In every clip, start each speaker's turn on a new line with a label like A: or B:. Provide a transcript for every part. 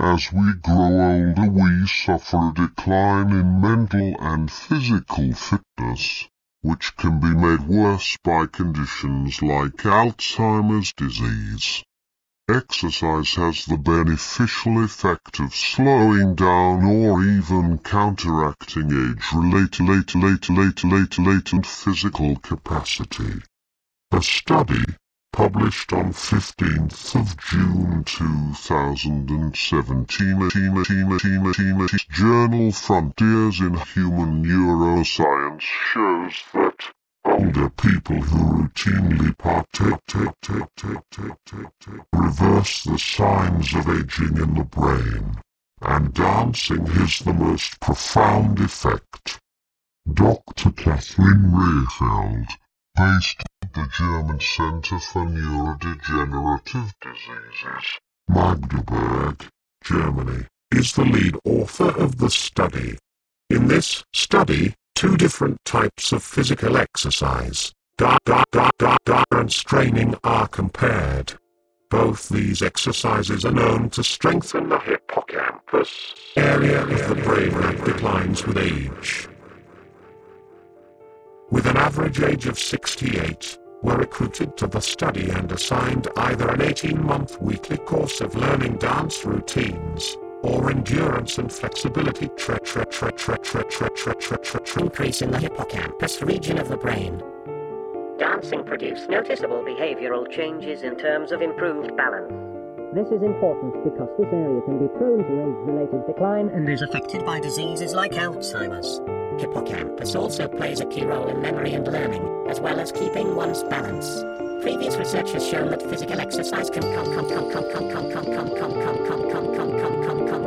A: As we grow older, we suffer a decline in mental and physical fitness, which can be made worse by conditions like Alzheimer's disease. Exercise has the beneficial effect of slowing down or even counteracting age-related late, late, late, late, latent physical capacity. A study published on 15th of June 2017 Journal Frontiers in Human Neuroscience shows that older people who routinely partake reverse the signs of aging in the brain, and dancing has the most profound effect. Dr. Catherine Rehfeld based the German Center for Neurodegenerative Diseases, Magdeburg, Germany, is the lead author of the study. In this study, two different types of physical exercise, and straining are compared. Both these exercises are known to strengthen the hippocampus, area of the brain that declines with age with an average age of 68, were recruited to the study and assigned either an 18-month weekly course of learning dance routines, or endurance and flexibility
B: increase in the hippocampus region of the brain.
C: Dancing produced noticeable behavioral changes in terms of improved balance.
D: This is important because this area can be prone to age-related decline and is affected by diseases like Alzheimer's
B: hippocampus also plays a key role in memory and learning, as well as keeping one's balance. Previous research has shown that physical exercise can come come come come come come come come come come come come come come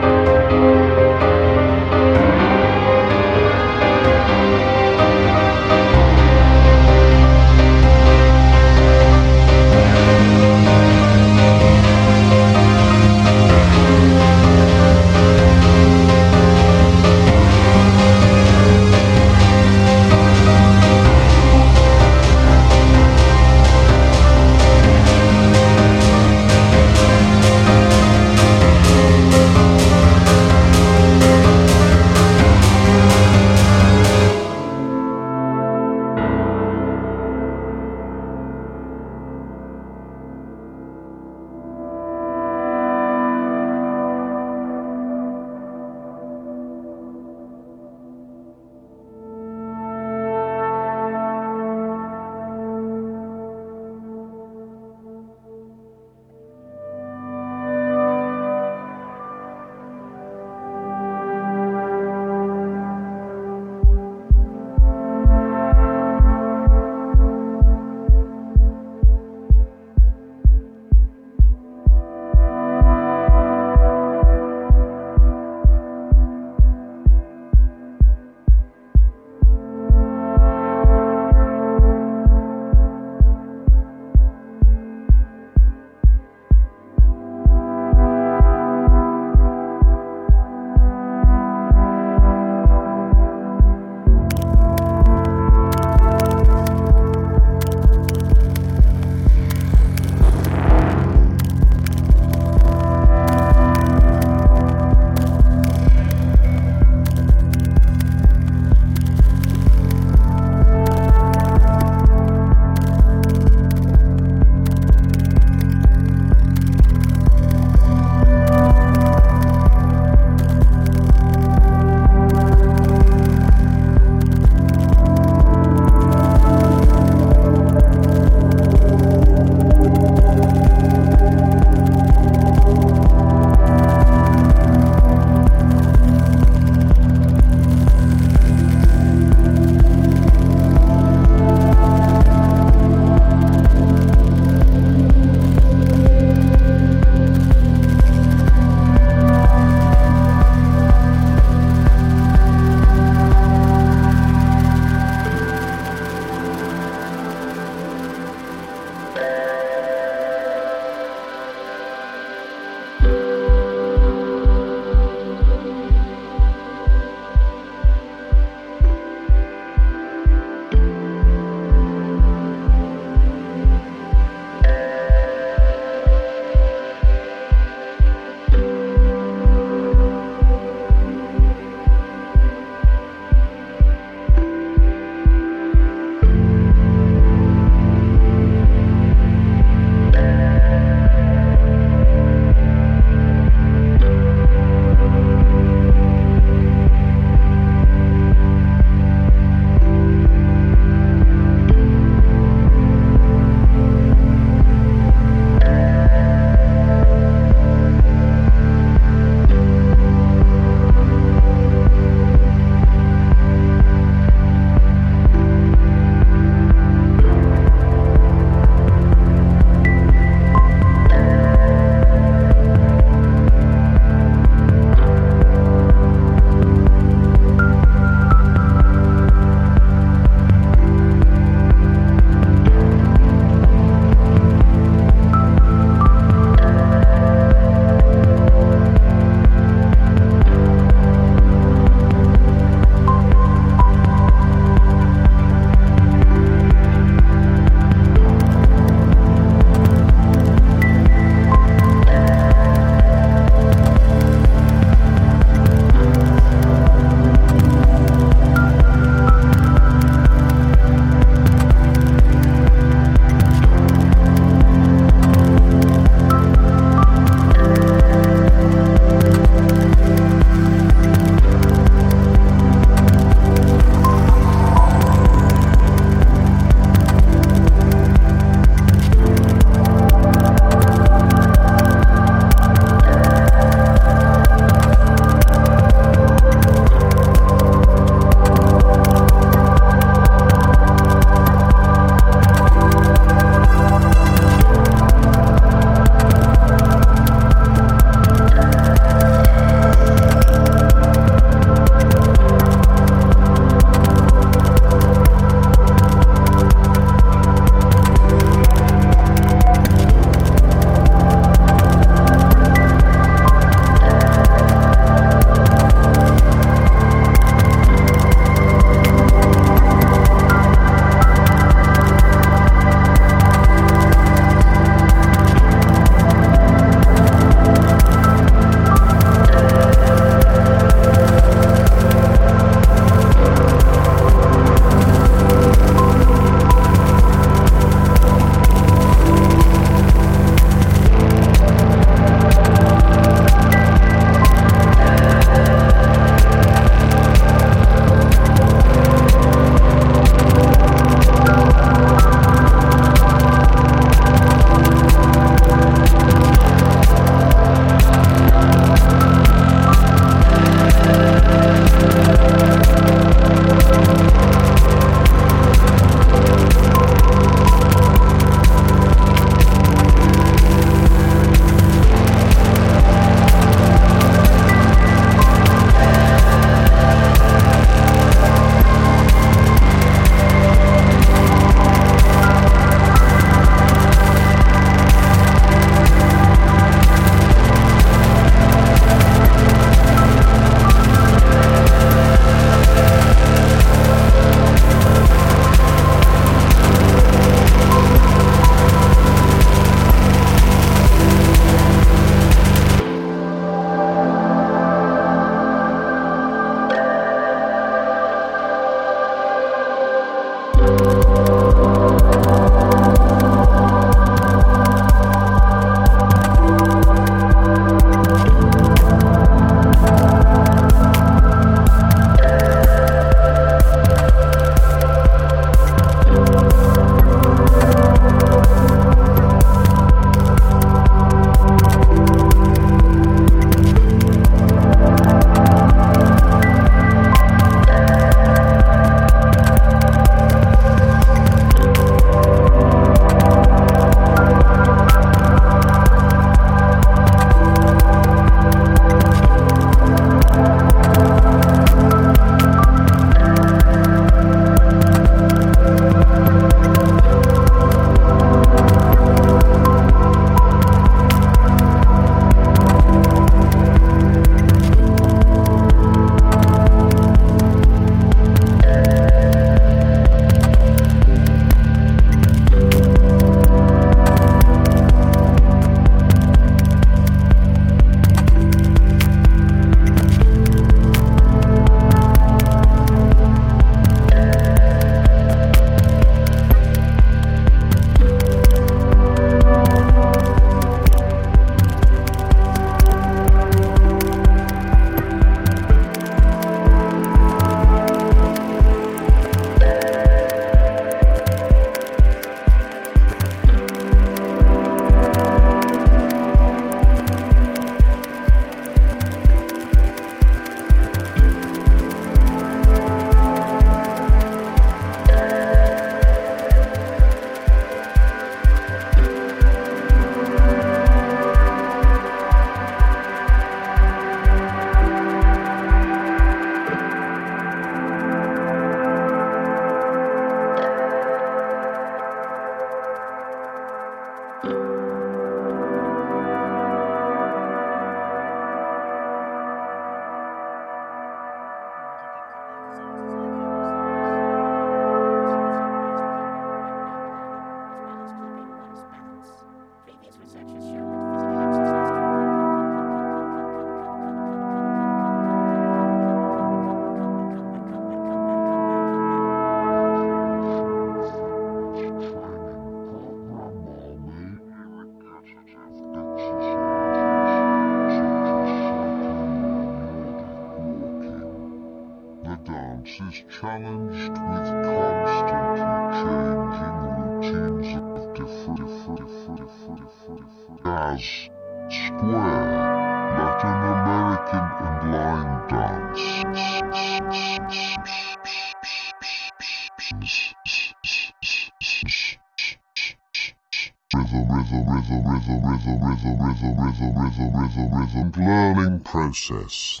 A: process.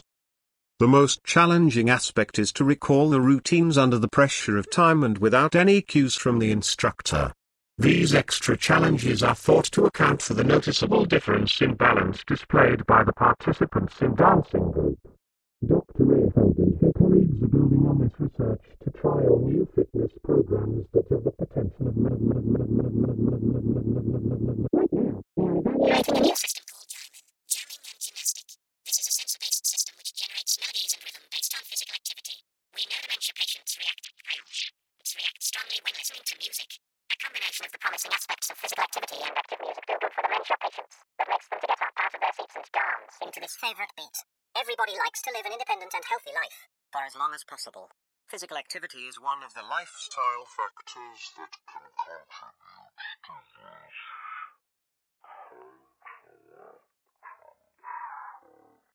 E: The most challenging aspect is to recall the routines under the pressure of time and without any cues from the instructor.
F: These extra challenges are thought to account for the noticeable difference in balance displayed by the participants in dancing group. Dr. Rehfeld and her colleagues are building on this research to trial new fitness programs that have the potential of...
G: Right now, are evaluating a new system. aspects of physical activity and active music do good for dementia patients that makes them to get up out of their seats and dance into this favorite beat. Everybody likes to live an independent and healthy life for as long as possible.
E: Physical activity is one of the lifestyle
A: factors that can contribute to this.